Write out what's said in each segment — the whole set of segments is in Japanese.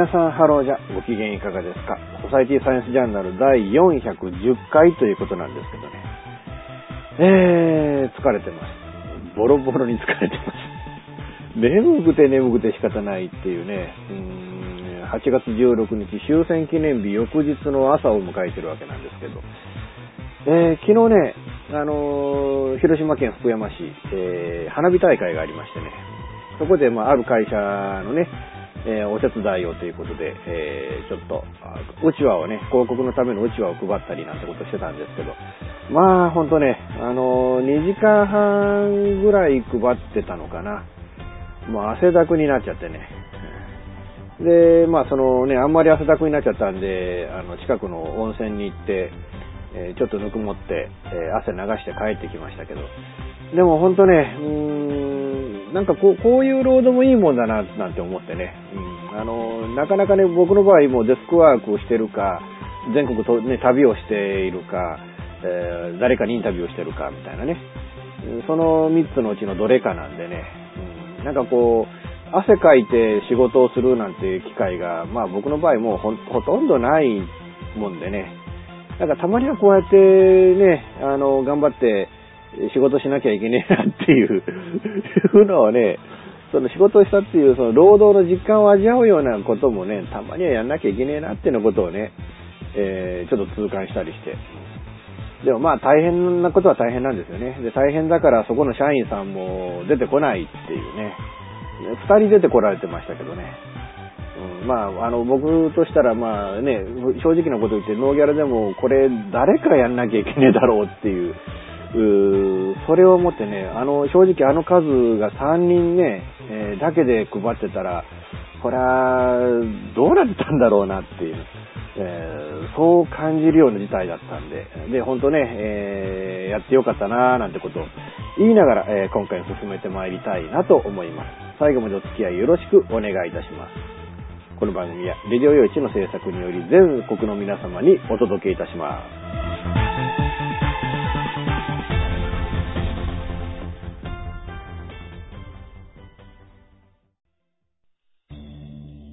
皆さんハローじゃ、ご機嫌いかがですかソサイティサイエンスジャーナル第410回ということなんですけどね。えー、疲れてます。ボロボロに疲れてます。眠くて眠くて仕方ないっていうね、うん8月16日終戦記念日翌日の朝を迎えてるわけなんですけど、えー、昨日ね、あのー、広島県福山市、えー、花火大会がありましてね、そこで、まあ、ある会社のね、えー、お手伝いをということで、えー、ちょっと、うちわをね、広告のためのうちわを配ったりなんてことしてたんですけど、まあ、ほんとね、あのー、2時間半ぐらい配ってたのかな。もう汗だくになっちゃってね。で、まあ、そのね、あんまり汗だくになっちゃったんで、あの、近くの温泉に行って、えー、ちょっとぬくもって、え汗流して帰ってきましたけど、でもほんとね、うーん、なんかこう、こういう労働もいいもんだな、なんて思ってね、うん、あの、なかなかね、僕の場合もデスクワークをしてるか、全国とね、旅をしているか、えー、誰かにインタビューをしてるか、みたいなね、その3つのうちのどれかなんでね、うん、なんかこう、汗かいて仕事をするなんていう機会が、まあ僕の場合もほほとんどないもんでね、なんかたまにはこうやってね、あの、頑張って仕事しなきゃいけねえなっていういうのをね、その仕事をしたっていうその労働の実感を味わうようなこともね、たまにはやんなきゃいけねえなっていうようなことをね、えー、ちょっと痛感したりして。でもまあ大変なことは大変なんですよね。で、大変だからそこの社員さんも出てこないっていうね。二人出てこられてましたけどね。うん、まあ、あの、僕としたら、まあね、正直なこと言って、ノーギャラでも、これ、誰かやんなきゃいけねえだろうってい、うそれをもってね、あの、正直あの数が3人ね、えー、だけで配ってたら、これは、どうなってたんだろうなっていう、えー、そう感じるような事態だったんで、で、本当ね、えー、やってよかったなーなんてことを言いながら、え今回進めてまいりたいなと思います。最後までお付き合いよろしくお願いいたします。この番組は、レディオ用地の制作により全国の皆様にお届けいたします。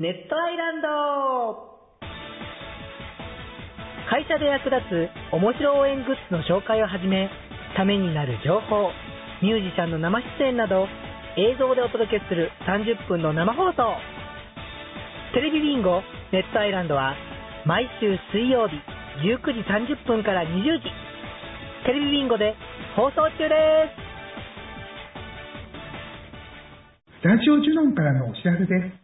ネットアイランド会社で役立つ面白応援グッズの紹介をはじめ、ためになる情報、ミュージシャンの生出演など、映像でお届けする30分の生放送。テレビビンゴネットアイランドは毎週水曜日19時30分から20時。テレビビンゴで放送中です。スタジオジュノンからのお知らせです。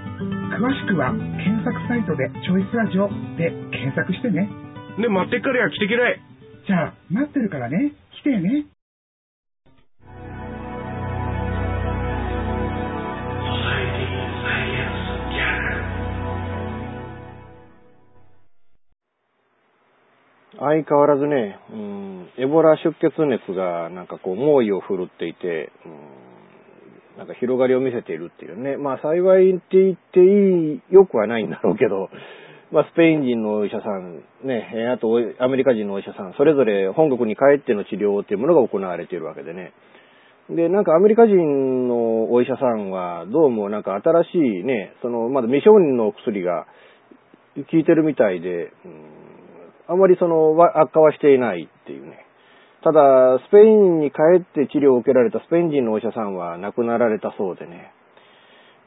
詳しくは、検索サイトでチョイスラジオで検索してね。で、待ってっからや、来てけらい。じゃあ、待ってるからね。来てね。相変わらずね、うん、エボラ出血熱がなんかこう猛威を振るっていて、うん、なんか広がりを見せているっていうね。まあ幸いって言っていい、よくはないんだろうけど、まあスペイン人のお医者さん、ね、あとアメリカ人のお医者さん、それぞれ本国に帰っての治療っていうものが行われているわけでね。で、なんかアメリカ人のお医者さんは、どうもなんか新しいね、その、まだ未承認の薬が効いてるみたいで、うんあまりその悪化はしていないっていうね。ただ、スペインに帰って治療を受けられたスペイン人のお医者さんは亡くなられたそうでね。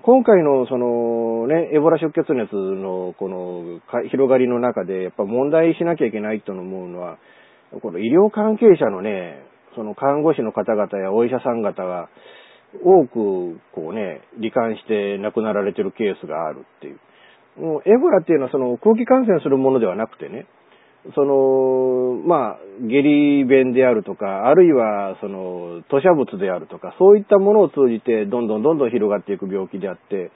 今回のそのね、エボラ出血熱のこの広がりの中で、やっぱ問題しなきゃいけないと思うのは、この医療関係者のね、その看護師の方々やお医者さん方が、多く、こうね、罹患して亡くなられてるケースがあるっていう。もうエボラっていうのはその空気感染するものではなくてね、その、まあ、下痢便であるとか、あるいは、その、吐砂物であるとか、そういったものを通じて、どんどんどんどん広がっていく病気であって、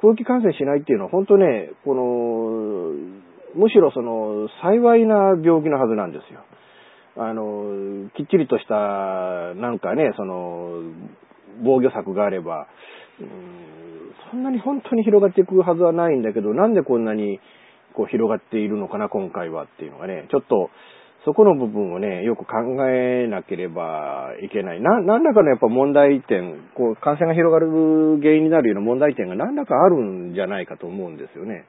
空気感染しないっていうのは、本当ね、この、むしろその、幸いな病気のはずなんですよ。あの、きっちりとした、なんかね、その、防御策があれば、うん、そんなに本当に広がっていくはずはないんだけど、なんでこんなに、こう広がっているのかな、今回はっていうのがね、ちょっと、そこの部分をね、よく考えなければいけない。な、何らかのやっぱ問題点、こう、感染が広がる原因になるような問題点が何らかあるんじゃないかと思うんですよね。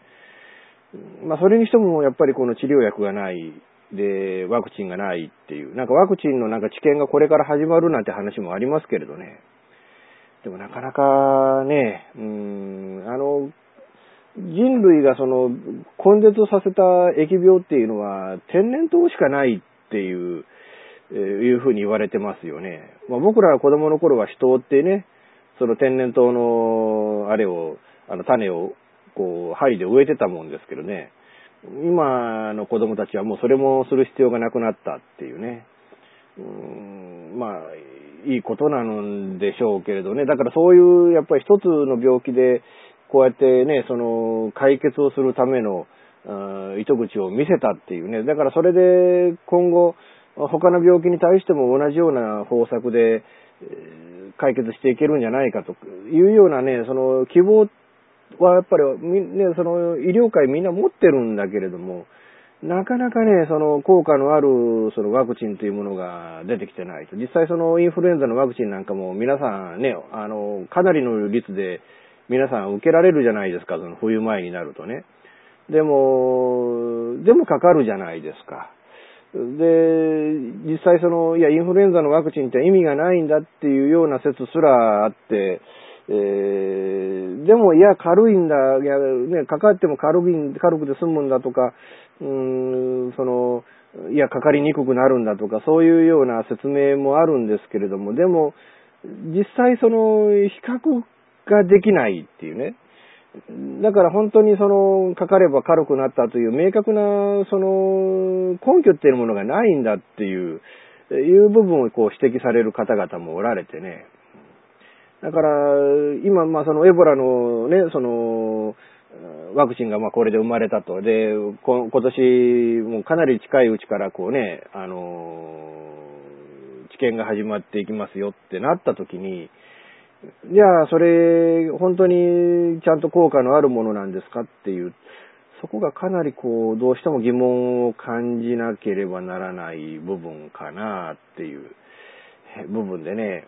まあ、それにしても、やっぱりこの治療薬がない、で、ワクチンがないっていう、なんかワクチンのなんか治験がこれから始まるなんて話もありますけれどね。でもなかなかね、うん、あの、人類がその根絶させた疫病っていうのは天然痘しかないっていう、えー、いうふうに言われてますよね。まあ、僕らが子供の頃は人ってね、その天然痘のあれを、あの種をこう針で植えてたもんですけどね。今の子供たちはもうそれもする必要がなくなったっていうね。うんまあ、いいことなんでしょうけれどね。だからそういうやっぱり一つの病気でこうやってね、その、解決をするための、糸口を見せたっていうね。だからそれで今後、他の病気に対しても同じような方策で、解決していけるんじゃないかというようなね、その希望はやっぱり、ね、その医療界みんな持ってるんだけれども、なかなかね、その効果のあるそのワクチンというものが出てきてないと。実際そのインフルエンザのワクチンなんかも皆さんね、あの、かなりの率で皆さん受けられるじゃないですか、その冬前になるとね。でも、でもかかるじゃないですか。で、実際その、いや、インフルエンザのワクチンって意味がないんだっていうような説すらあって、えー、でも、いや、軽いんだ、いや、ね、かかっても軽い、軽くて済むんだとか、うーん、その、いや、かかりにくくなるんだとか、そういうような説明もあるんですけれども、でも、実際その、比較ができないっていうね。だから本当にその、かかれば軽くなったという明確な、その、根拠っていうものがないんだっていう、いう部分をこう指摘される方々もおられてね。だから、今、まあそのエボラのね、その、ワクチンがまこれで生まれたと。で、今年もかなり近いうちからこうね、あの、治験が始まっていきますよってなった時に、じゃあ、それ、本当にちゃんと効果のあるものなんですかっていう、そこがかなりこう、どうしても疑問を感じなければならない部分かなっていう部分でね、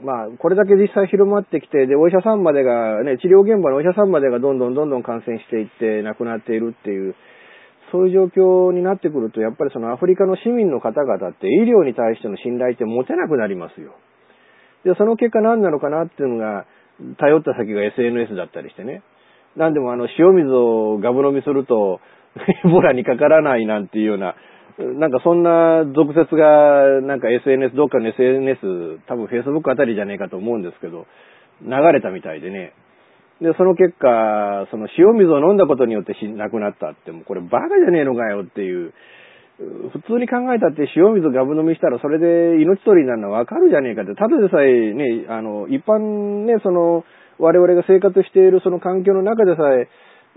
うん、まあ、これだけ実際広まってきて、で、お医者さんまでが、ね、治療現場のお医者さんまでがどんどんどんどん感染していって亡くなっているっていう、そういう状況になってくると、やっぱりそのアフリカの市民の方々って医療に対しての信頼って持てなくなりますよ。で、その結果何なのかなっていうのが、頼った先が SNS だったりしてね。なんでもあの、塩水をガブ飲みすると、エボラにかからないなんていうような、なんかそんな俗説が、なんか SNS、どっかの SNS、多分 Facebook あたりじゃねえかと思うんですけど、流れたみたいでね。で、その結果、その塩水を飲んだことによって亡くなったって、もうこれバカじゃねえのかよっていう、普通に考えたって塩水ガブ飲みしたらそれで命取りになるのはわかるじゃねえかって、ただでさえね、あの、一般ね、その、我々が生活しているその環境の中でさえ、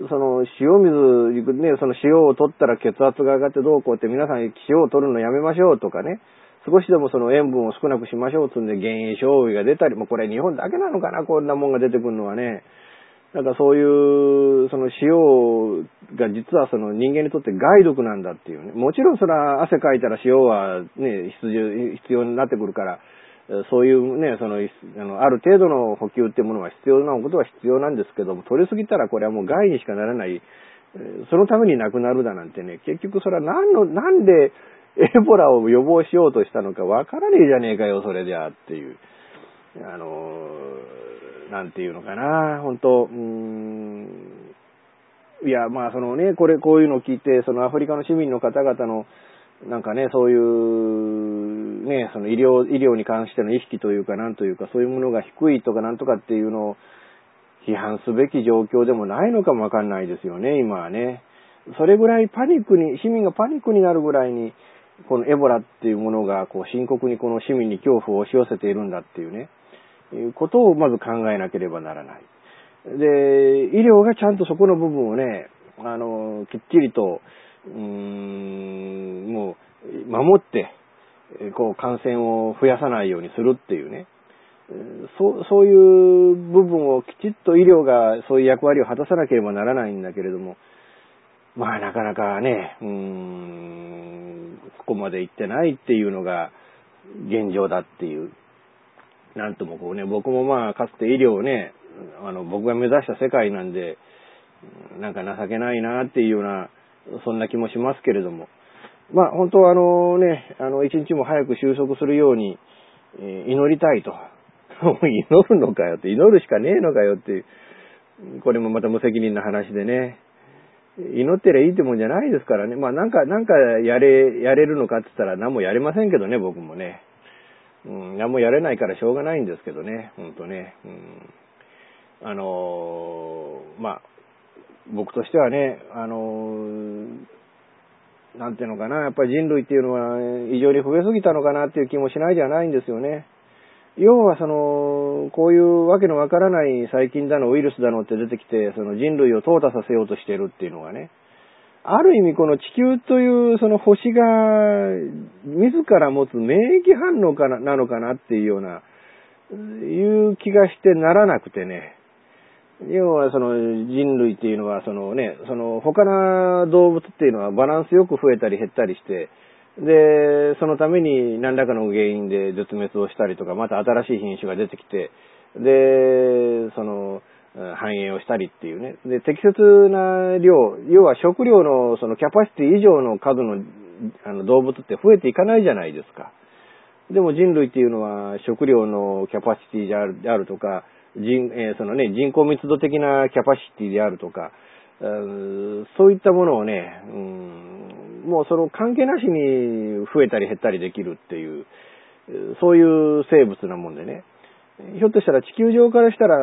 その塩水、ね、その塩を取ったら血圧が上がってどうこうって皆さん塩を取るのやめましょうとかね、少しでもその塩分を少なくしましょうつんで減塩醤油が出たり、もうこれ日本だけなのかな、こんなもんが出てくるのはね。なんかそういう、その塩が実はその人間にとって害毒なんだっていうね。もちろんそれは汗かいたら塩はね、必要、必要になってくるから、そういうね、その、あの、ある程度の補給っていうものは必要なことは必要なんですけども、取りすぎたらこれはもう害にしかならない、そのために亡くなるだなんてね、結局それは何の、なんでエボラを予防しようとしたのかわからねえじゃねえかよ、それじゃあっていう。あの、なんていうのかな、本当うーん、いや、まあそのね、これ、こういうのを聞いて、そのアフリカの市民の方々の、なんかね、そういう、ね、その医療、医療に関しての意識というか、なんというか、そういうものが低いとかなんとかっていうのを批判すべき状況でもないのかもわかんないですよね、今はね。それぐらいパニックに、市民がパニックになるぐらいに、このエボラっていうものが、こう、深刻にこの市民に恐怖を押し寄せているんだっていうね、いうことをまず考えなければならない。で、医療がちゃんとそこの部分をね、あの、きっちりと、うん、もう、守って、こう、感染を増やさないようにするっていうね、そう、そういう部分をきちっと医療がそういう役割を果たさなければならないんだけれども、まあなかなかね、うーん、ここまで行ってないっていうのが現状だっていう。なんともこうね、僕もまあかつて医療をね、あの、僕が目指した世界なんで、なんか情けないなっていうような、そんな気もしますけれども。まあ本当はあのね、あの一日も早く収束するように、え祈りたいと。祈るのかよって、祈るしかねえのかよっていう。これもまた無責任な話でね。祈ってりゃいいってもんじゃないですからね。まあなんか、なんかやれ、やれるのかって言ったら何もやれませんけどね、僕もね。うん、何もやれないからしょうがないんですけどね、ほんとね。うん、あのーまあ、僕としてはね、あのーなんていうのかな、やっぱり人類っていうのは異常に増えすぎたのかなっていう気もしないじゃないんですよね。要はその、こういうわけのわからない細菌だのウイルスだのって出てきて、その人類を淘汰させようとしてるっていうのがね、ある意味この地球というその星が自ら持つ免疫反応かななのかなっていうような、いう気がしてならなくてね。要はその人類っていうのはそのね、その他の動物っていうのはバランスよく増えたり減ったりして、で、そのために何らかの原因で絶滅をしたりとか、また新しい品種が出てきて、で、その、繁栄をしたりっていうね。で、適切な量、要は食料のそのキャパシティ以上の数のあの動物って増えていかないじゃないですか。でも人類っていうのは食料のキャパシティであるであるとか、人、えーそのね、人口密度的なキャパシティであるとか、うそういったものをね、うん、もうその関係なしに増えたり減ったりできるっていう、そういう生物なもんでね。ひょっとしたら地球上からしたら、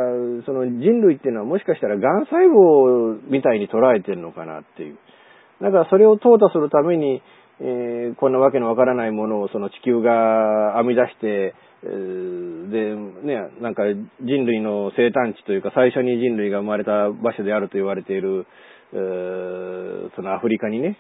その人類っていうのはもしかしたら癌細胞みたいに捉えてるのかなっていう。だからそれを淘汰するために、えーこんなわけのわからないものをその地球が編み出して、えで、ね、なんか人類の生誕地というか最初に人類が生まれた場所であると言われている、そのアフリカにね、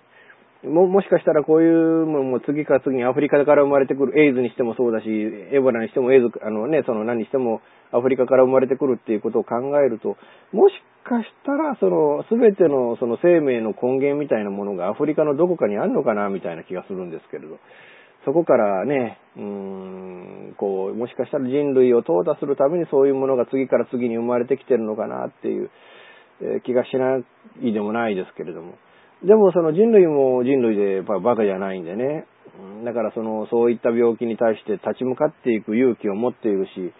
も、もしかしたらこういうものも次から次にアフリカから生まれてくる、エイズにしてもそうだし、エボラにしてもエイズ、あのね、その何にしてもアフリカから生まれてくるっていうことを考えると、もしかしたらその全てのその生命の根源みたいなものがアフリカのどこかにあるのかなみたいな気がするんですけれど、そこからね、うーん、こう、もしかしたら人類を淘汰するためにそういうものが次から次に生まれてきてるのかなっていう気がしないでもないですけれども。でもその人類も人類でやっぱバカじゃないんでね。だからその、そういった病気に対して立ち向かっていく勇気を持っているし、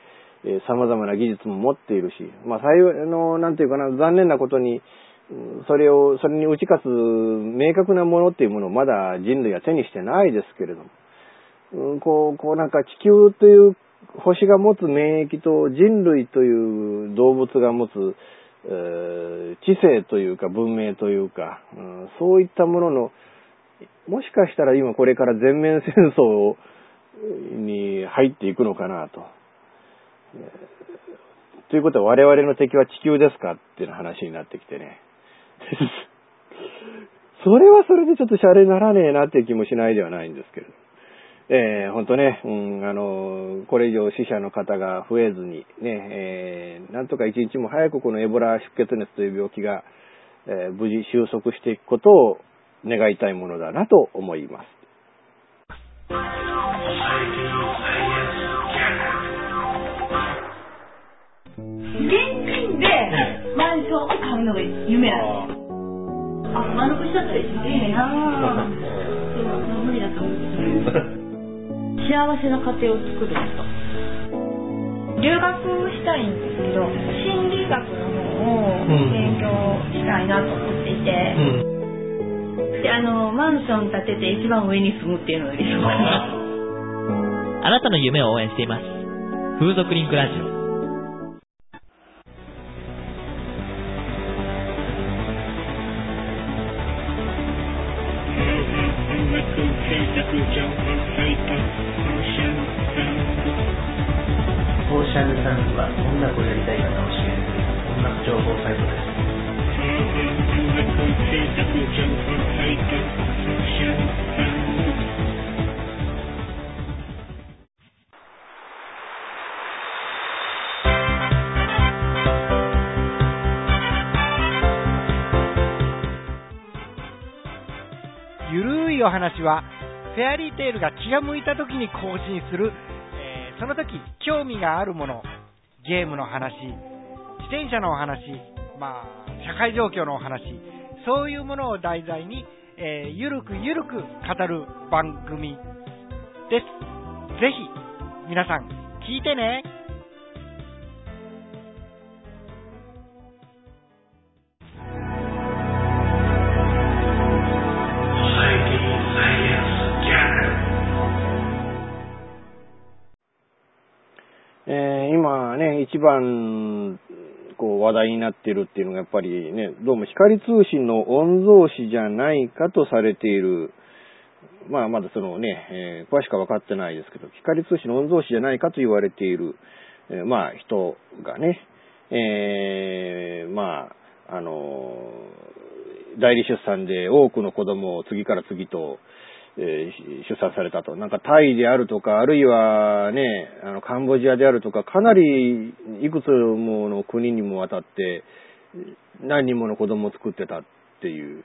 えー様々な技術も持っているし、まあ、幸いの、なんていうかな、残念なことに、それを、それに打ち勝つ明確なものっていうものをまだ人類は手にしてないですけれども、うんこう、こうなんか地球という星が持つ免疫と人類という動物が持つ、知性というか文明というか、うんそういったものの、もしかしたら今これから全面戦争に入っていくのかなと。ということは我々の敵は地球ですかっていう話になってきてね。それはそれでちょっとシャレにならねえなっていう気もしないではないんですけれど。えー、本当ね、うん、あの、これ以上死者の方が増えずに、ね、えー、なんとか一日も早くこのエボラ出血熱という病気が、えー無事収束していくことを願いたいものだなと思います。現金でマンションを買うのが夢なんですよ。あ、丸くしちゃったらいいなぁ。そう、無理だと思う。幸せな家庭を作る人。留学したたいんですけど心理学の方を勉強したいなと思っていて、であのマンション建てて一番上に住むっていうのが理想かな あなたの夢を応援しています。風俗リンクラジオ。シャンサンズは音楽をやりたい方を支援する音楽情報サイトです。ゆるいお話は、フェアリーテールが気が向いた時に更新する、その時興味があるもの、ゲームの話、自転車のお話、まあ、社会状況のお話、そういうものを題材に、えーゆるくゆるく語る番組です。ぜひ、皆さん、聞いてね。一番、こう話題になってるっていうのがやっぱりね、どうも光通信の御曹司じゃないかとされている、まあまだそのね、えー詳しくは分かってないですけど、光通信の御曹司じゃないかと言われている、えーまあ人がね、えーまあ、あの代理出産で多くの子供を次から次と、え出産されたと。なんかタイであるとか、あるいはね、あの、カンボジアであるとか、かなりいくつもの国にもわたって、何人もの子供を作ってたっていう。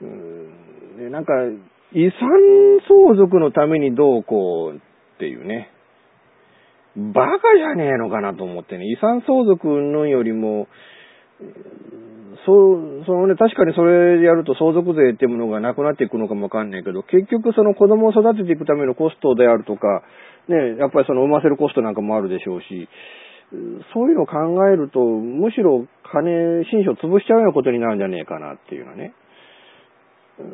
うんでなんか、遺産相続のためにどうこうっていうね。バカじゃねえのかなと思ってね。遺産相続のよりも、そう、そのね、確かにそれやると相続税っていうものがなくなっていくのかもわかんないけど、結局その子供を育てていくためのコストであるとか、ね、やっぱりその産ませるコストなんかもあるでしょうし、そういうのを考えると、むしろ金、新書潰しちゃうようなことになるんじゃねえかなっていうのはね。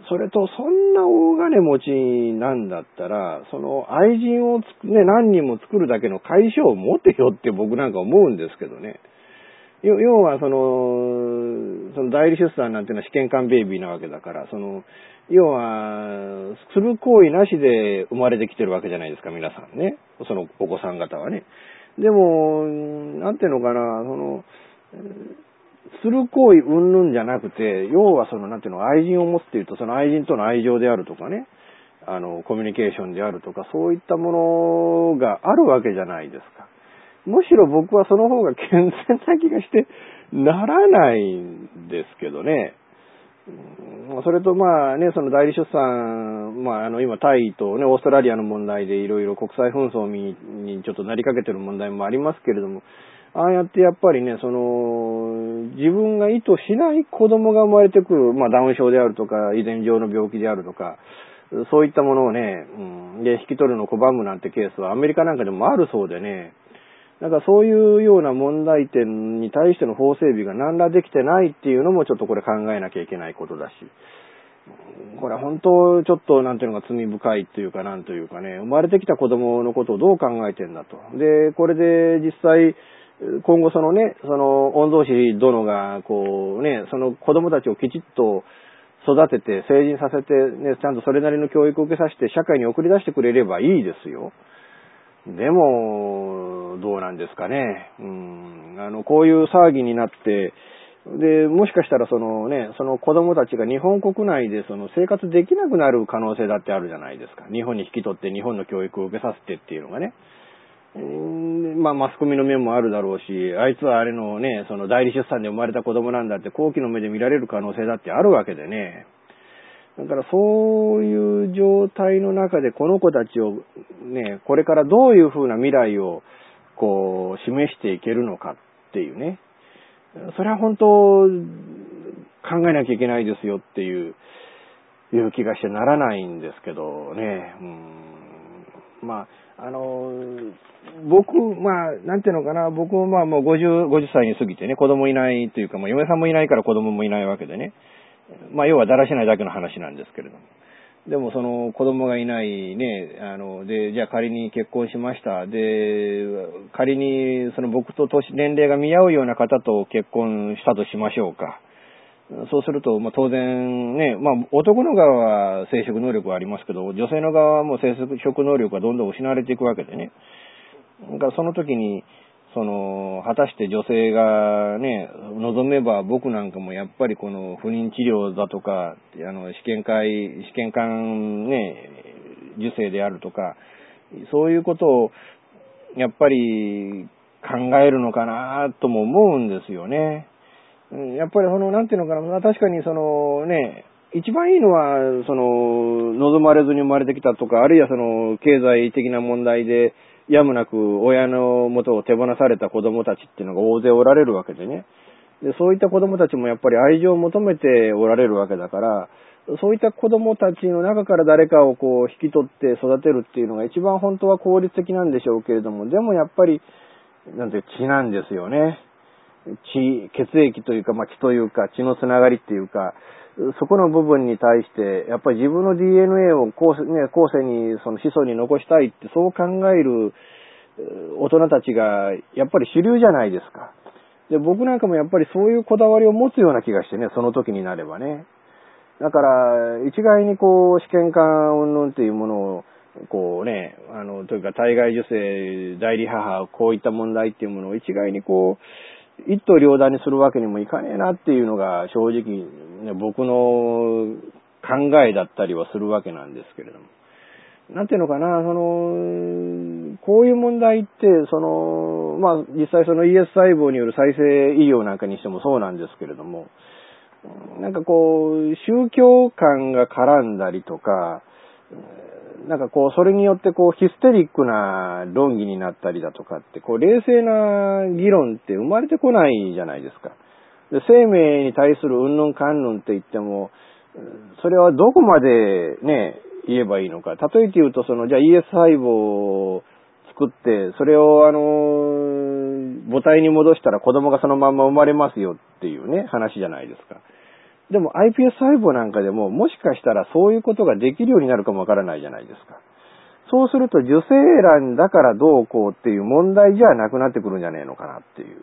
それと、そんな大金持ちなんだったら、その愛人をね、何人も作るだけの会社を持てよって僕なんか思うんですけどね。要は、その、その代理出産なんていうのは試験管ベイビーなわけだから、その、要は、する行為なしで生まれてきてるわけじゃないですか、皆さんね。そのお子さん方はね。でも、なんていうのかな、その、する行為云々じゃなくて、要はその、なんていうの、愛人を持つっていうと、その愛人との愛情であるとかね、あの、コミュニケーションであるとか、そういったものがあるわけじゃないですか。むしろ僕はその方が健全な気がしてならないんですけどね。それとまあね、その代理出産、まああの今タイとね、オーストラリアの問題でいろいろ国際紛争ににちょっとなりかけてる問題もありますけれども、ああやってやっぱりね、その、自分が意図しない子供が生まれてくる、まあダウン症であるとか、遺伝上の病気であるとか、そういったものをね、うん、で、引き取るのを拒むなんてケースはアメリカなんかでもあるそうでね、なんかそういうような問題点に対しての法整備が何らできてないっていうのもちょっとこれ考えなきゃいけないことだし、これ本当ちょっとなんていうのが罪深いっていうかなんというかね、生まれてきた子供のことをどう考えてんだと。で、これで実際、今後そのね、その御曹司殿がこうね、その子供たちをきちっと育てて成人させてね、ちゃんとそれなりの教育を受けさせて社会に送り出してくれればいいですよ。でも、どうなんですかね。うん。あの、こういう騒ぎになって、で、もしかしたらそのね、その子供たちが日本国内でその生活できなくなる可能性だってあるじゃないですか。日本に引き取って日本の教育を受けさせてっていうのがね。うんまあ、マスコミの面もあるだろうし、あいつはあれのね、その代理出産で生まれた子供なんだって後期の目で見られる可能性だってあるわけでね。だからそういう状態の中でこの子たちをね、これからどういう風な未来をこう示していけるのかっていうね。それは本当考えなきゃいけないですよっていう、いう気がしてならないんですけどね。うんまあ、あの、僕、まあ、なんていうのかな、僕もまあもう50、50歳に過ぎてね、子供いないというか、まあ嫁さんもいないから子供もいないわけでね。まあ要はだらしないだけの話なんですけれども。でもその子供がいないね、あの、で、じゃあ仮に結婚しました。で、仮にその僕と年、年齢が見合うような方と結婚したとしましょうか。そうすると、まあ、当然ね、まあ、男の側は生殖能力はありますけど、女性の側はもう生殖能力がどんどん失われていくわけでね。だからその時に、その、果たして女性がね、望めば僕なんかもやっぱりこの不妊治療だとか、あの、試験会、試験管ね、受精であるとか、そういうことを、やっぱり考えるのかなとも思うんですよね。やっぱりその、なんていうのかな、確かにそのね、一番いいのは、その、望まれずに生まれてきたとか、あるいはその、経済的な問題で、やむなく親の元を手放された子供たちっていうのが大勢おられるわけでね。で、そういった子供たちもやっぱり愛情を求めておられるわけだから、そういった子供たちの中から誰かをこう引き取って育てるっていうのが一番本当は効率的なんでしょうけれども、でもやっぱり、なんて血なんですよね。血、血液というか、まあ、血というか、血のつながりっていうか、そこの部分に対して、やっぱり自分の DNA を後世,、ね、後世に、その子孫に残したいって、そう考える大人たちが、やっぱり主流じゃないですか。で、僕なんかもやっぱりそういうこだわりを持つような気がしてね、その時になればね。だから、一概にこう、試験管云々っていうものを、こうね、あの、というか、体外受精、代理母、こういった問題っていうものを一概にこう、一刀両断にするわけにもいかねえなっていうのが正直、ね、僕の考えだったりはするわけなんですけれども。なんていうのかな、その、こういう問題って、その、まあ、実際その ES 細胞による再生医療なんかにしてもそうなんですけれども、なんかこう、宗教観が絡んだりとか、なんかこう、それによってこう、ヒステリックな論議になったりだとかって、こう、冷静な議論って生まれてこないじゃないですか。で生命に対するうんぬんかんぬんって言っても、それはどこまでね、言えばいいのか。例えて言うと、その、じゃあ ES 細胞を作って、それをあの、母体に戻したら子供がそのまんま生まれますよっていうね、話じゃないですか。でも iPS 細胞なんかでももしかしたらそういうことができるようになるかもわからないじゃないですか。そうすると受精卵だからどうこうっていう問題じゃなくなってくるんじゃねえのかなっていう、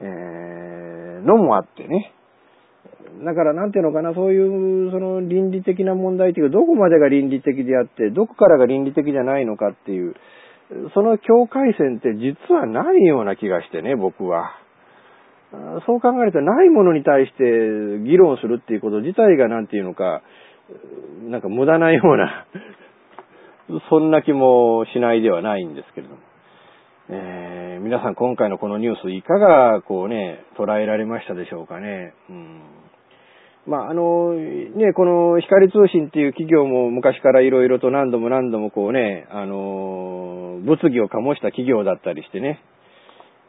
えー、のもあってね。だからなんていうのかな、そういうその倫理的な問題っていうか、どこまでが倫理的であって、どこからが倫理的じゃないのかっていう、その境界線って実はないような気がしてね、僕は。そう考えると、ないものに対して議論するっていうこと自体がなんていうのか、なんか無駄なような そんな気もしないではないんですけれども。えー、皆さん今回のこのニュースいかがこうね、捉えられましたでしょうかね。うんまあ、あの、ね、この光通信っていう企業も昔からいろいろと何度も何度もこうね、あの、物議を醸した企業だったりしてね、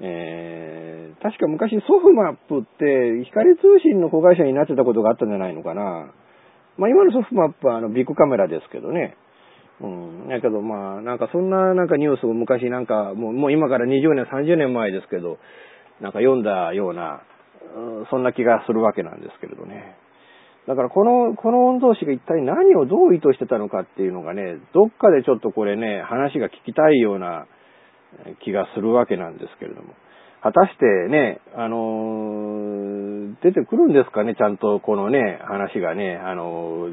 えー、確か昔ソフマップって光通信の子会社になってたことがあったんじゃないのかな。まあ今のソフマップはあのビッグカメラですけどね。うん。だけどまあなんかそんななんかニュースを昔なんかもうもう今から20年30年前ですけど、なんか読んだような、うん、そんな気がするわけなんですけれどね。だからこの、この御曹司が一体何をどう意図してたのかっていうのがね、どっかでちょっとこれね、話が聞きたいような気がするわけなんですけれども。果たしてね、あの出てくるんですかね、ちゃんとこのね、話がね、あの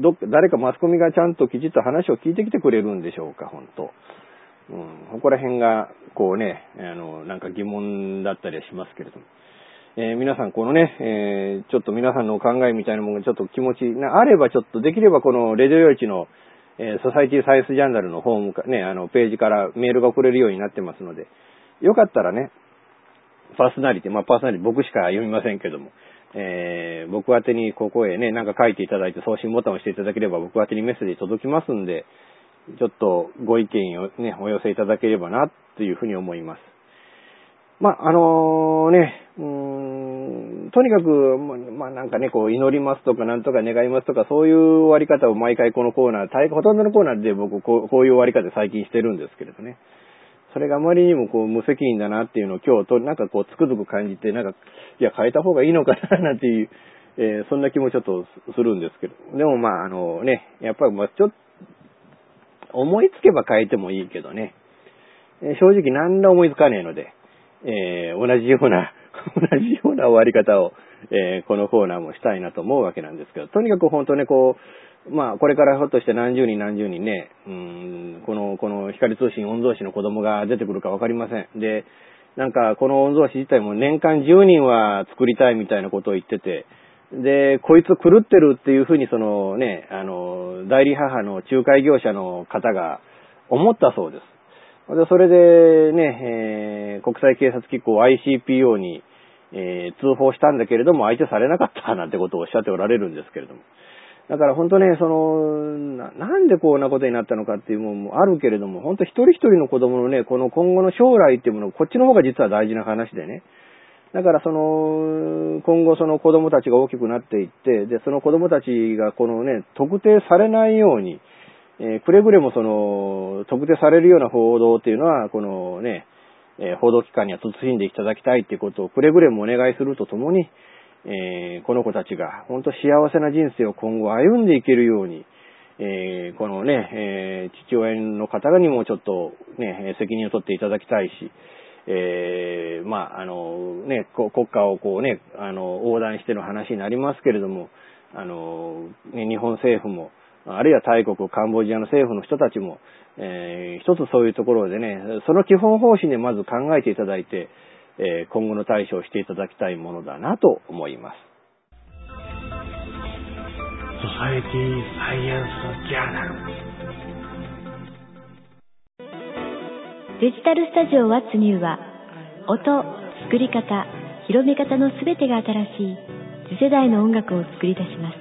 ど、誰かマスコミがちゃんときちっと話を聞いてきてくれるんでしょうか、本当うん、ここら辺が、こうね、あの、なんか疑問だったりはしますけれども。えー、皆さん、このね、えー、ちょっと皆さんのお考えみたいなものがちょっと気持ちが、あればちょっと、できればこのレディオヨイチのえー、ソサイティサイエンスジャーナルのホームか、ね、あの、ページからメールが送れるようになってますので、よかったらね、パーソナリティ、まあパーソナリティ僕しか読みませんけども、えー、僕宛てにここへね、なんか書いていただいて送信ボタンを押していただければ僕宛てにメッセージ届きますんで、ちょっとご意見をね、お寄せいただければな、というふうに思います。まあ、あのー、ね、うーん、とにかく、ままあなんかね、こう、祈りますとか、なんとか願いますとか、そういう終わり方を毎回このコーナー、大ほとんどのコーナーで僕こう、こういう終わり方最近してるんですけれどね。それがあまりにもこう、無責任だなっていうのを今日と、なんかこう、つくづく感じて、なんか、いや、変えた方がいいのかな、なんていう、えー、そんな気もちょっとするんですけど。でもまあ、あのね、やっぱりまあ、ちょっと、思いつけば変えてもいいけどね。えー、正直何ら思いつかねえので、えー、同じような、同じような終わり方を、えー、このコーナーもしたいなと思うわけなんですけど、とにかく本当ね、こう、まあ、これからひょっとして何十人何十人ね、うん、この、この光通信御曹司の子供が出てくるかわかりません。で、なんか、この御曹司自体も年間10人は作りたいみたいなことを言ってて、で、こいつ狂ってるっていうふうにそのね、あの、代理母の仲介業者の方が思ったそうです。で、それでね、えー、国際警察機構 ICPO に、えー、通報したんだけれども、相手されなかったなんてことをおっしゃっておられるんですけれども。だから本当ね、そのな、なんでこんなことになったのかっていうものもあるけれども、本当一人一人の子供のね、この今後の将来っていうもの、こっちの方が実は大事な話でね。だからその、今後その子供たちが大きくなっていって、で、その子供たちがこのね、特定されないように、えー、くれぐれもその、特定されるような報道っていうのは、このね、えー、報道機関には慎んでいただきたいっていうことをくれぐれもお願いするとともに、えー、この子たちが本当幸せな人生を今後歩んでいけるように、えー、このね、えー、父親の方にもちょっとね、責任を取っていただきたいし、えー、まあ、あの、ね、国家をこうね、あの、横断しての話になりますけれども、あの、ね、日本政府も、あるいは大国、カンボジアの政府の人たちも、えー、一つそういうところでね、その基本方針でまず考えていただいて、えー、今後の対処をしていただきたいものだなと思います。ソサエティサイエンスジャーナルデジタルスタジオ What's New は音、作り方、広め方のすべてが新しい次世代の音楽を作り出します。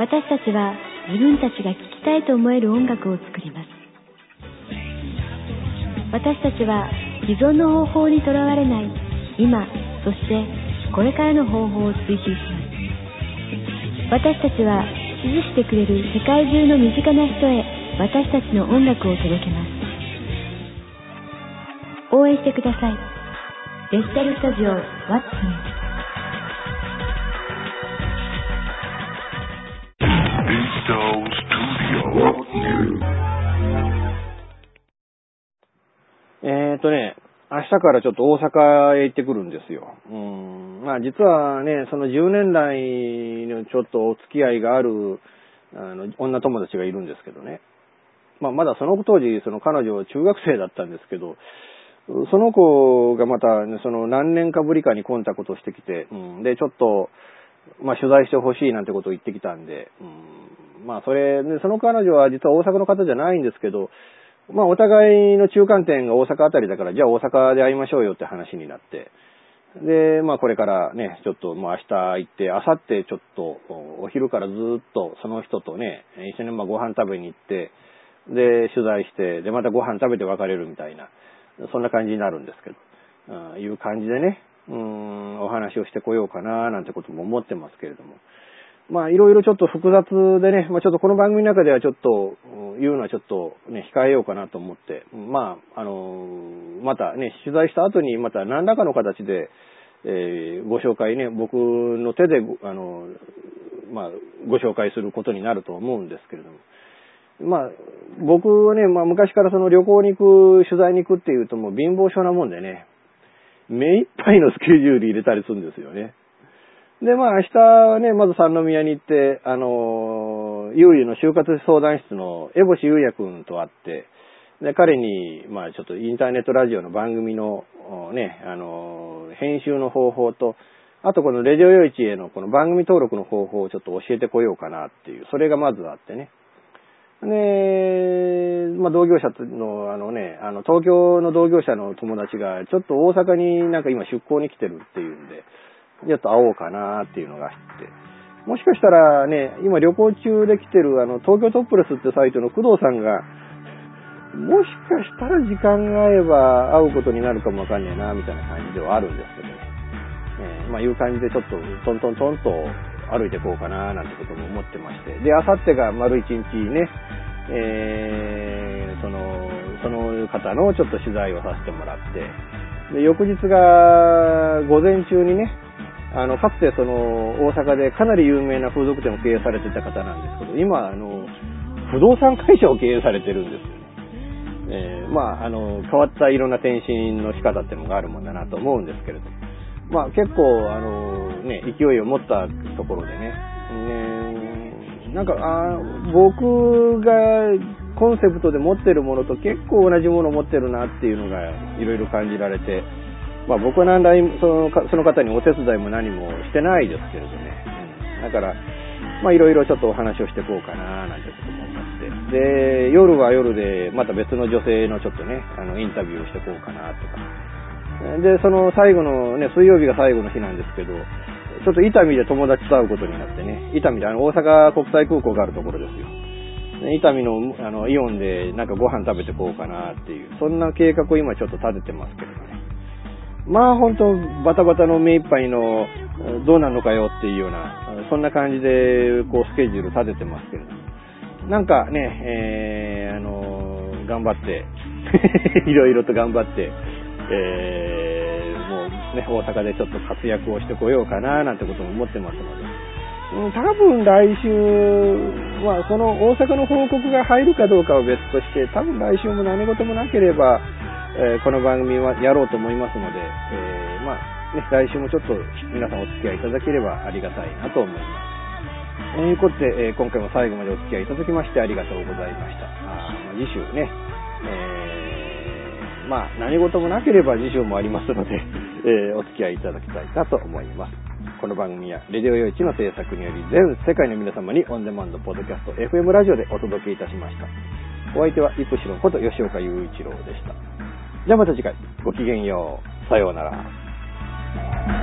私たちは自分たちが聴きたいと思える音楽を作ります。私たちは既存の方法にとらわれない今、そしてこれからの方法を追求します。私たちは支持してくれる世界中の身近な人へ私たちの音楽を届けます。応援してください。デジタルスタジオ What's New え日からちょっと大阪へ行ってくるんですよ。うん。まあ実はね、その10年来のちょっとお付き合いがある、あの、女友達がいるんですけどね。まあまだその当時、その彼女中学生だったんですけど、その子がまた、ね、その何年かぶりかにコンタクトしてきて、うん、で、ちょっと、まあ取材してほしいなんてことを言ってきたんで、うん、まあそれ、ね、その彼女は実は大阪の方じゃないんですけど、まあ、お互いの中間点が大阪あたりだから、じゃあ大阪で会いましょうよって話になって、で、まあ、これからね、ちょっと、まあ、明日行って、明後日ちょっと、お昼からずっとその人とね、一緒にまあご飯食べに行って、で、取材して、で、またご飯食べて別れるみたいな、そんな感じになるんですけど、あいう感じでね、うん、お話をしてこようかな、なんてことも思ってますけれども。まあいろいろちょっと複雑でね、まあちょっとこの番組の中ではちょっと言うのはちょっとね、控えようかなと思って、まあ、あの、またね、取材した後にまた何らかの形で、えー、ご紹介ね、僕の手で、あの、まあ、ご紹介することになると思うんですけれども。まあ、僕はね、まあ昔からその旅行に行く、取材に行くっていうともう貧乏症なもんでね、目いっぱいのスケジュール入れたりするんですよね。で、まあ明日はね、まず三宮に行って、あの、ゆうゆの就活相談室のエボシゆうやくんと会って、で、彼に、まあちょっとインターネットラジオの番組の、ね、あの、編集の方法と、あとこのレジオヨイチへのこの番組登録の方法をちょっと教えてこようかなっていう、それがまずあってね。で、まあ同業者の、あのね、あの、東京の同業者の友達が、ちょっと大阪になんか今出向に来てるっていうんで、ちょっと会おうかなっていうのがあって。もしかしたらね、今旅行中で来てるあの、東京トップレスってサイトの工藤さんが、もしかしたら時間が合えば会うことになるかもわかんねえな、みたいな感じではあるんですけどね。まあいう感じでちょっとトントントンと歩いていこうかななんてことも思ってまして。で、あさってが丸一日ね、えー、その、その方のちょっと取材をさせてもらって、で、翌日が午前中にね、あの、かつてその、大阪でかなり有名な風俗店を経営されてた方なんですけど、今、あの、不動産会社を経営されてるんですよね。えー、まあ、あの、変わったいろんな転身の仕方っていうのがあるもんだなと思うんですけれど、まあ結構、あの、ね、勢いを持ったところでね、ねなんか、あ僕がコンセプトで持ってるものと結構同じものを持ってるなっていうのがいろいろ感じられて、まあ僕は何らそのその方にお手伝いも何もしてないですけれどね。うん、だから、まあいろいろちょっとお話をしていこうかななんてことも思って。で、夜は夜でまた別の女性のちょっとね、あのインタビューをしていこうかなとか。で、その最後のね、水曜日が最後の日なんですけど、ちょっと伊丹で友達と会うことになってね、伊丹であの大阪国際空港があるところですよ。伊丹のあのイオンでなんかご飯食べてこうかなっていう、そんな計画を今ちょっと立ててますけどね。まあ本当バタバタの目いっぱいのどうなのかよっていうような、そんな感じでこうスケジュール立ててますけれども。なんかね、えー、あの、頑張って、いろいろと頑張って、えー、もうね、大阪でちょっと活躍をしてこようかななんてことも思ってますので。うん、多分来週、まあその大阪の報告が入るかどうかは別として、多分来週も何事もなければ、えー、この番組はやろうと思いますので、えー、まあね、来週もちょっと皆さんお付き合いいただければありがたいなと思います。ということで、えー、今回も最後までお付き合いいただきましてありがとうございました。あま、次週ね、えー、まあ何事もなければ次週もありますので、えー、お付き合いいただきたいなと思います。この番組は、レディオ用地の制作により、全世界の皆様にオンデマンド、ポッドキャスト、FM ラジオでお届けいたしました。お相手は、イプシロンこと吉岡雄一郎でした。じゃあまた次回、ごきげんよう。さようなら。